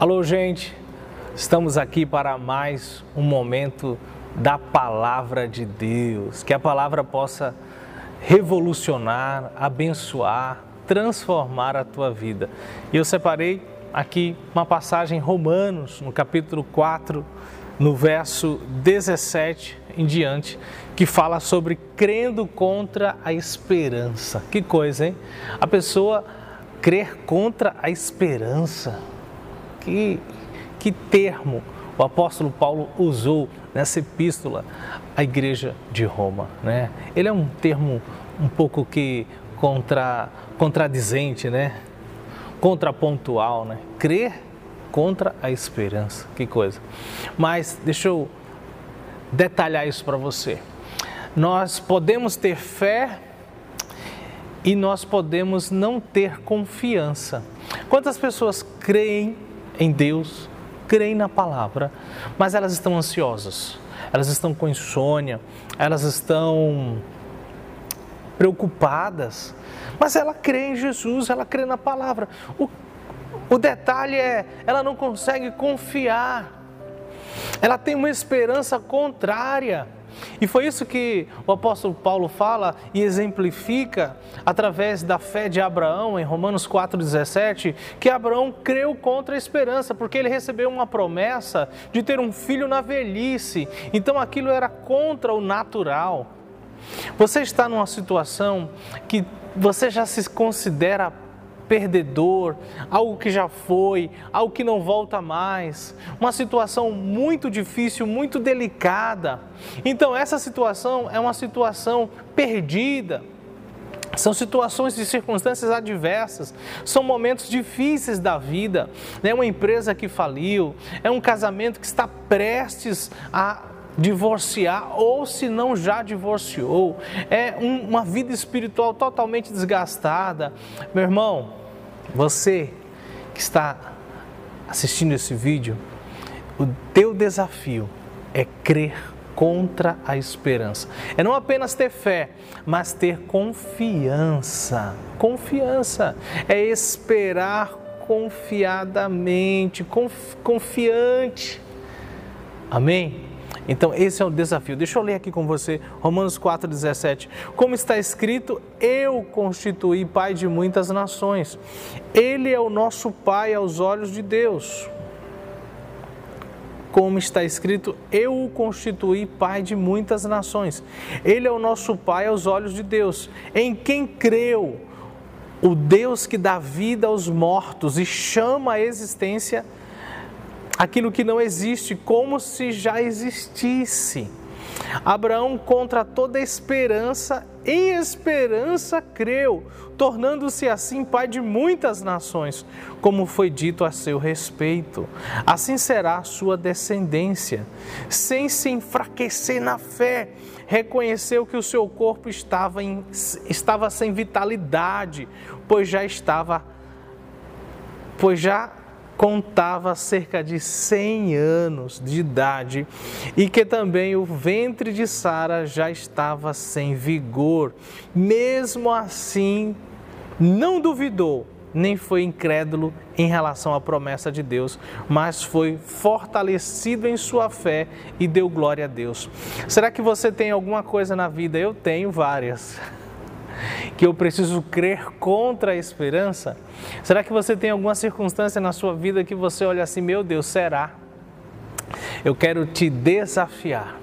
Alô, gente, estamos aqui para mais um momento da palavra de Deus. Que a palavra possa revolucionar, abençoar, transformar a tua vida. E eu separei aqui uma passagem em Romanos, no capítulo 4, no verso 17 em diante, que fala sobre crendo contra a esperança. Que coisa, hein? A pessoa crer contra a esperança. Que, que termo o apóstolo Paulo usou nessa epístola à igreja de Roma, né? Ele é um termo um pouco que contra, contradizente, né? Contrapontual, né? Crer contra a esperança. Que coisa. Mas deixa eu detalhar isso para você. Nós podemos ter fé e nós podemos não ter confiança. Quantas pessoas creem em Deus, creem na palavra, mas elas estão ansiosas, elas estão com insônia, elas estão preocupadas, mas ela crê em Jesus, ela crê na palavra. O, o detalhe é, ela não consegue confiar, ela tem uma esperança contrária. E foi isso que o apóstolo Paulo fala e exemplifica através da fé de Abraão em Romanos 4,17, que Abraão creu contra a esperança, porque ele recebeu uma promessa de ter um filho na velhice. Então aquilo era contra o natural. Você está numa situação que você já se considera perdedor, algo que já foi, algo que não volta mais, uma situação muito difícil, muito delicada. Então, essa situação é uma situação perdida. São situações e circunstâncias adversas, são momentos difíceis da vida. É uma empresa que faliu, é um casamento que está prestes a divorciar ou se não já divorciou, é um, uma vida espiritual totalmente desgastada. Meu irmão, você que está assistindo esse vídeo, o teu desafio é crer contra a esperança. É não apenas ter fé, mas ter confiança. Confiança é esperar confiadamente, confiante. Amém? Então, esse é o desafio. Deixa eu ler aqui com você, Romanos 4,17. Como está escrito, eu constituí pai de muitas nações. Ele é o nosso pai aos olhos de Deus. Como está escrito, eu o constituí pai de muitas nações. Ele é o nosso pai aos olhos de Deus. Em quem creu, o Deus que dá vida aos mortos e chama a existência aquilo que não existe, como se já existisse. Abraão, contra toda esperança, em esperança creu, tornando-se assim pai de muitas nações, como foi dito a seu respeito. Assim será a sua descendência. Sem se enfraquecer na fé, reconheceu que o seu corpo estava, em, estava sem vitalidade, pois já estava, pois já contava cerca de 100 anos de idade e que também o ventre de Sara já estava sem vigor. Mesmo assim, não duvidou, nem foi incrédulo em relação à promessa de Deus, mas foi fortalecido em sua fé e deu glória a Deus. Será que você tem alguma coisa na vida? Eu tenho várias que eu preciso crer contra a esperança? Será que você tem alguma circunstância na sua vida que você olha assim, meu Deus, será? Eu quero te desafiar,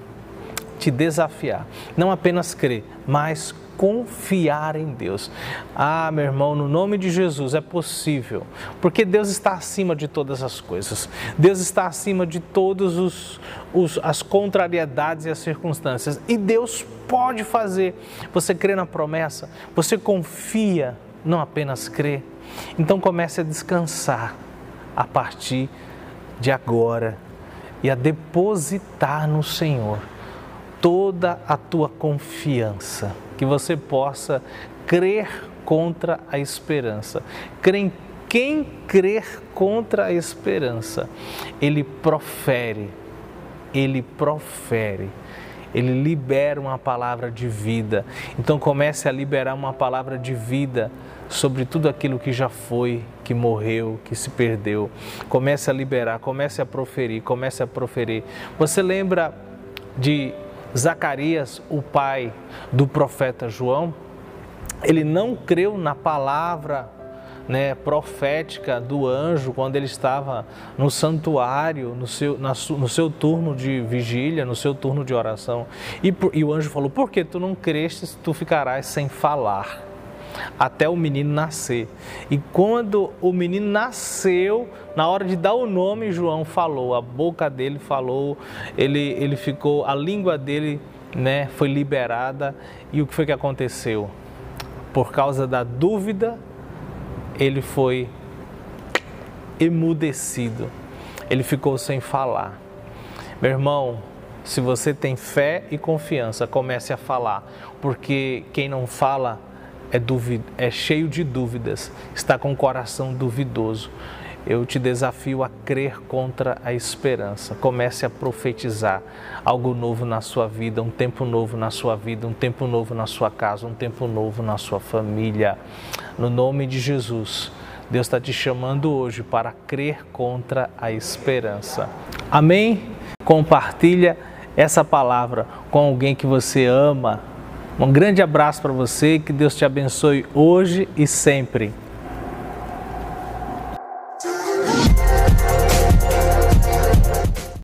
te desafiar, não apenas crer, mas confiar em Deus. Ah, meu irmão, no nome de Jesus é possível, porque Deus está acima de todas as coisas. Deus está acima de todas os, os, as contrariedades e as circunstâncias. E Deus pode fazer. Você crê na promessa, você confia, não apenas crê. Então comece a descansar a partir de agora e a depositar no Senhor toda a tua confiança que você possa crer contra a esperança. Quem crer contra a esperança, ele profere, ele profere, ele libera uma palavra de vida. Então comece a liberar uma palavra de vida sobre tudo aquilo que já foi, que morreu, que se perdeu. Comece a liberar, comece a proferir, comece a proferir. Você lembra de Zacarias, o pai do profeta João? Ele não creu na palavra né, profética do anjo quando ele estava no santuário, no seu, na, no seu turno de vigília, no seu turno de oração. E, e o anjo falou: Por que tu não crestes, tu ficarás sem falar até o menino nascer. E quando o menino nasceu, na hora de dar o nome, João falou, a boca dele falou, ele, ele ficou, a língua dele né, foi liberada. E o que foi que aconteceu? Por causa da dúvida, ele foi emudecido, ele ficou sem falar. Meu irmão, se você tem fé e confiança, comece a falar, porque quem não fala é, é cheio de dúvidas, está com o coração duvidoso. Eu te desafio a crer contra a esperança. Comece a profetizar algo novo na sua vida, um tempo novo na sua vida, um tempo novo na sua casa, um tempo novo na sua família. No nome de Jesus, Deus está te chamando hoje para crer contra a esperança. Amém? Compartilha essa palavra com alguém que você ama um grande abraço para você, que Deus te abençoe hoje e sempre.